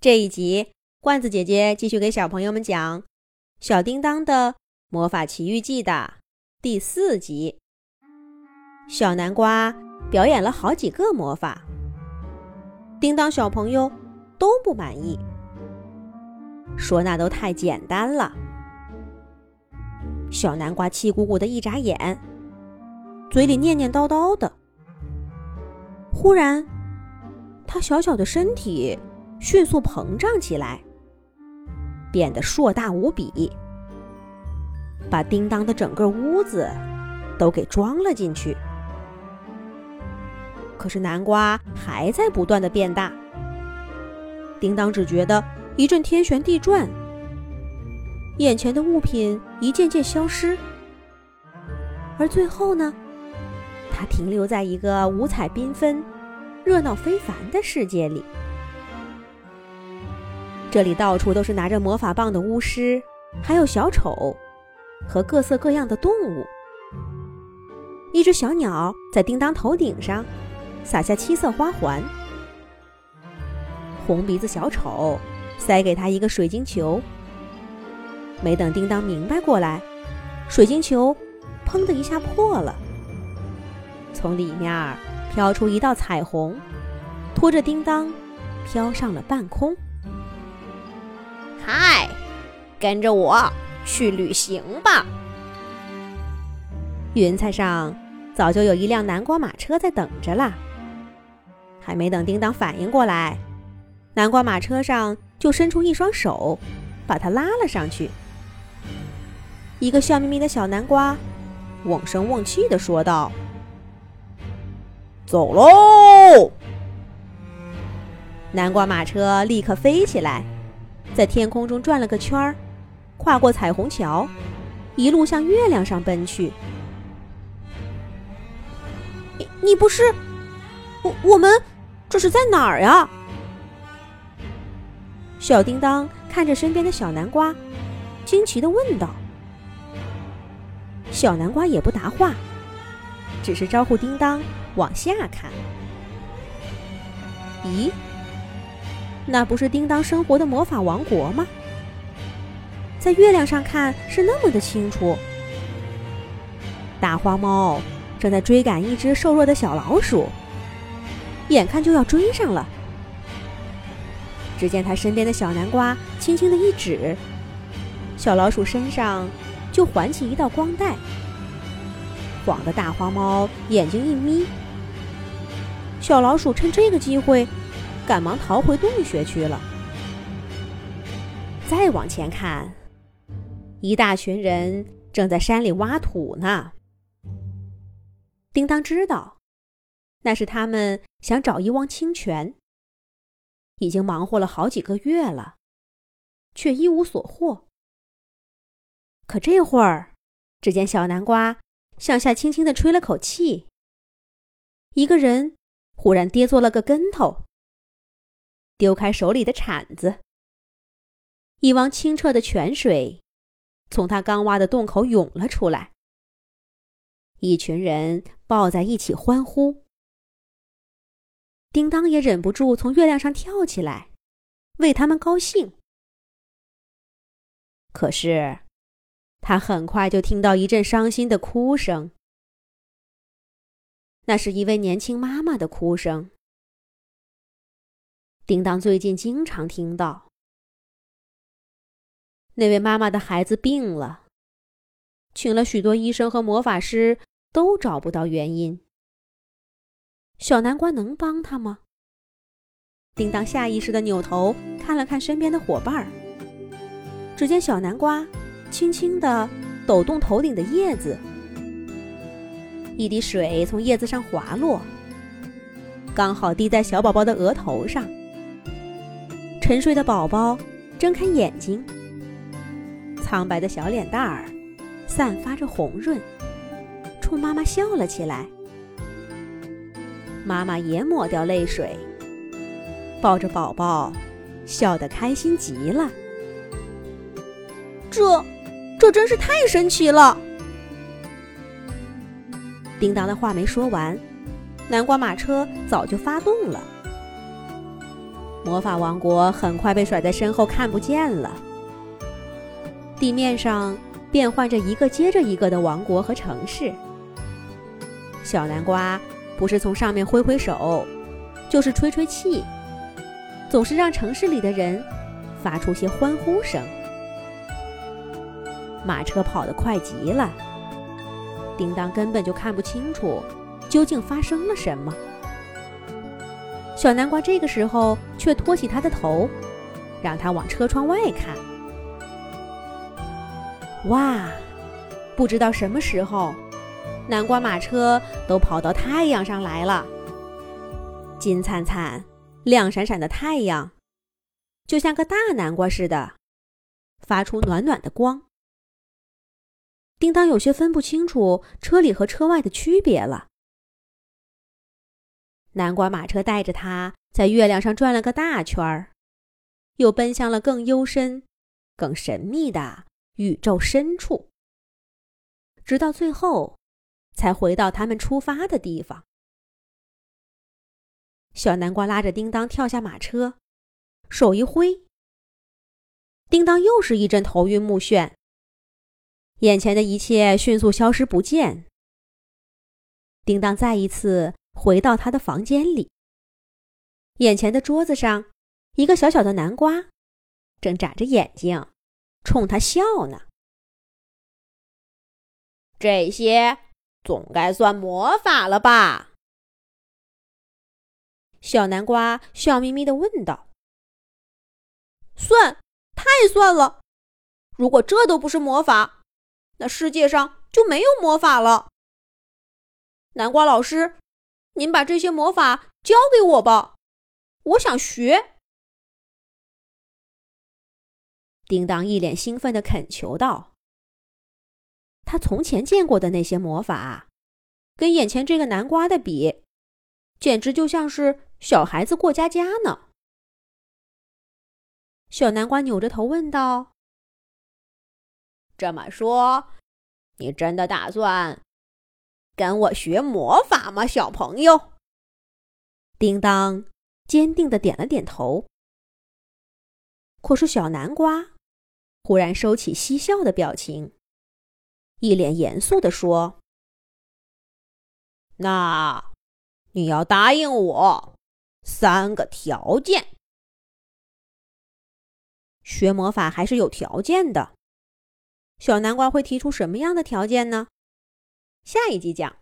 这一集，罐子姐姐继续给小朋友们讲《小叮当的魔法奇遇记》的第四集。小南瓜表演了好几个魔法，叮当小朋友都不满意，说那都太简单了。小南瓜气鼓鼓的一眨眼，嘴里念念叨叨的。忽然，他小小的身体。迅速膨胀起来，变得硕大无比，把叮当的整个屋子都给装了进去。可是南瓜还在不断的变大，叮当只觉得一阵天旋地转，眼前的物品一件件消失，而最后呢，他停留在一个五彩缤纷、热闹非凡的世界里。这里到处都是拿着魔法棒的巫师，还有小丑和各色各样的动物。一只小鸟在叮当头顶上撒下七色花环，红鼻子小丑塞给他一个水晶球。没等叮当明白过来，水晶球砰的一下破了，从里面飘出一道彩虹，拖着叮当飘上了半空。嗨，跟着我去旅行吧！云彩上早就有一辆南瓜马车在等着了。还没等叮当反应过来，南瓜马车上就伸出一双手，把他拉了上去。一个笑眯眯的小南瓜，瓮声瓮气的说道：“走喽！”南瓜马车立刻飞起来。在天空中转了个圈儿，跨过彩虹桥，一路向月亮上奔去。你你不是我？我们这是在哪儿呀？小叮当看着身边的小南瓜，惊奇的问道。小南瓜也不答话，只是招呼叮当往下看。咦？那不是叮当生活的魔法王国吗？在月亮上看是那么的清楚。大花猫正在追赶一只瘦弱的小老鼠，眼看就要追上了。只见他身边的小南瓜轻轻的一指，小老鼠身上就环起一道光带，晃得大花猫眼睛一眯。小老鼠趁这个机会。赶忙逃回洞穴去了。再往前看，一大群人正在山里挖土呢。叮当知道，那是他们想找一汪清泉。已经忙活了好几个月了，却一无所获。可这会儿，只见小南瓜向下轻轻的吹了口气，一个人忽然跌坐了个跟头。丢开手里的铲子，一汪清澈的泉水从他刚挖的洞口涌了出来。一群人抱在一起欢呼。叮当也忍不住从月亮上跳起来，为他们高兴。可是，他很快就听到一阵伤心的哭声。那是一位年轻妈妈的哭声。叮当最近经常听到，那位妈妈的孩子病了，请了许多医生和魔法师，都找不到原因。小南瓜能帮他吗？叮当下意识的扭头看了看身边的伙伴儿，只见小南瓜轻轻的抖动头顶的叶子，一滴水从叶子上滑落，刚好滴在小宝宝的额头上。沉睡的宝宝睁开眼睛，苍白的小脸蛋儿散发着红润，冲妈妈笑了起来。妈妈也抹掉泪水，抱着宝宝，笑得开心极了。这，这真是太神奇了！叮当的话没说完，南瓜马车早就发动了。魔法王国很快被甩在身后，看不见了。地面上变换着一个接着一个的王国和城市。小南瓜不是从上面挥挥手，就是吹吹气，总是让城市里的人发出些欢呼声。马车跑得快极了，叮当根本就看不清楚究竟发生了什么。小南瓜这个时候却托起他的头，让他往车窗外看。哇，不知道什么时候，南瓜马车都跑到太阳上来了。金灿灿、亮闪闪的太阳，就像个大南瓜似的，发出暖暖的光。叮当有些分不清楚车里和车外的区别了。南瓜马车带着他在月亮上转了个大圈儿，又奔向了更幽深、更神秘的宇宙深处，直到最后，才回到他们出发的地方。小南瓜拉着叮当跳下马车，手一挥，叮当又是一阵头晕目眩。眼前的一切迅速消失不见。叮当再一次回到他的房间里。眼前的桌子上，一个小小的南瓜正眨着眼睛，冲他笑呢。这些总该算魔法了吧？小南瓜笑眯眯的问道。算，太算了！如果这都不是魔法。那世界上就没有魔法了。南瓜老师，您把这些魔法教给我吧，我想学。叮当一脸兴奋的恳求道：“他从前见过的那些魔法，跟眼前这个南瓜的比，简直就像是小孩子过家家呢。”小南瓜扭着头问道。这么说，你真的打算跟我学魔法吗，小朋友？叮当坚定的点了点头。可是小南瓜忽然收起嬉笑的表情，一脸严肃的说：“那你要答应我三个条件。学魔法还是有条件的。”小南瓜会提出什么样的条件呢？下一集讲。